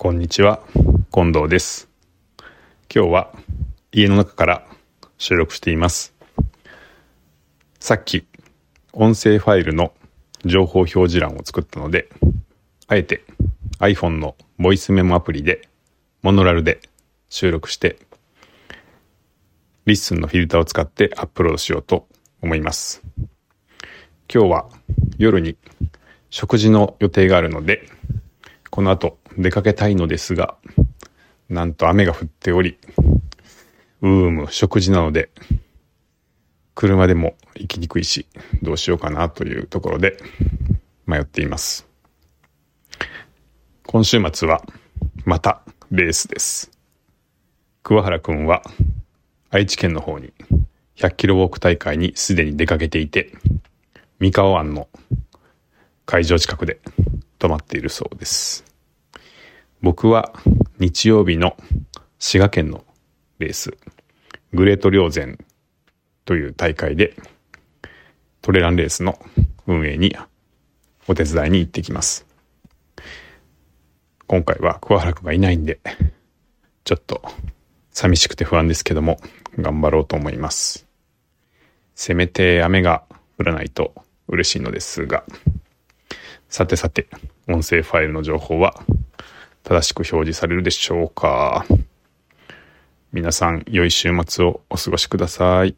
こんにちは、近藤です。今日は家の中から収録しています。さっき音声ファイルの情報表示欄を作ったので、あえて iPhone のボイスメモアプリでモノラルで収録して、リッスンのフィルターを使ってアップロードしようと思います。今日は夜に食事の予定があるので、この後出かけたいのですが、なんと雨が降っており、うーむ、食事なので、車でも行きにくいし、どうしようかなというところで迷っています。今週末は、またレースです。桑原くんは、愛知県の方に100キロウォーク大会にすでに出かけていて、三河湾の会場近くで泊まっているそうです。僕は日曜日の滋賀県のレース、グレート稜線という大会でトレランレースの運営にお手伝いに行ってきます。今回は桑原くんがいないんで、ちょっと寂しくて不安ですけども、頑張ろうと思います。せめて雨が降らないと嬉しいのですが、さてさて、音声ファイルの情報は正しく表示されるでしょうか皆さん、良い週末をお過ごしください。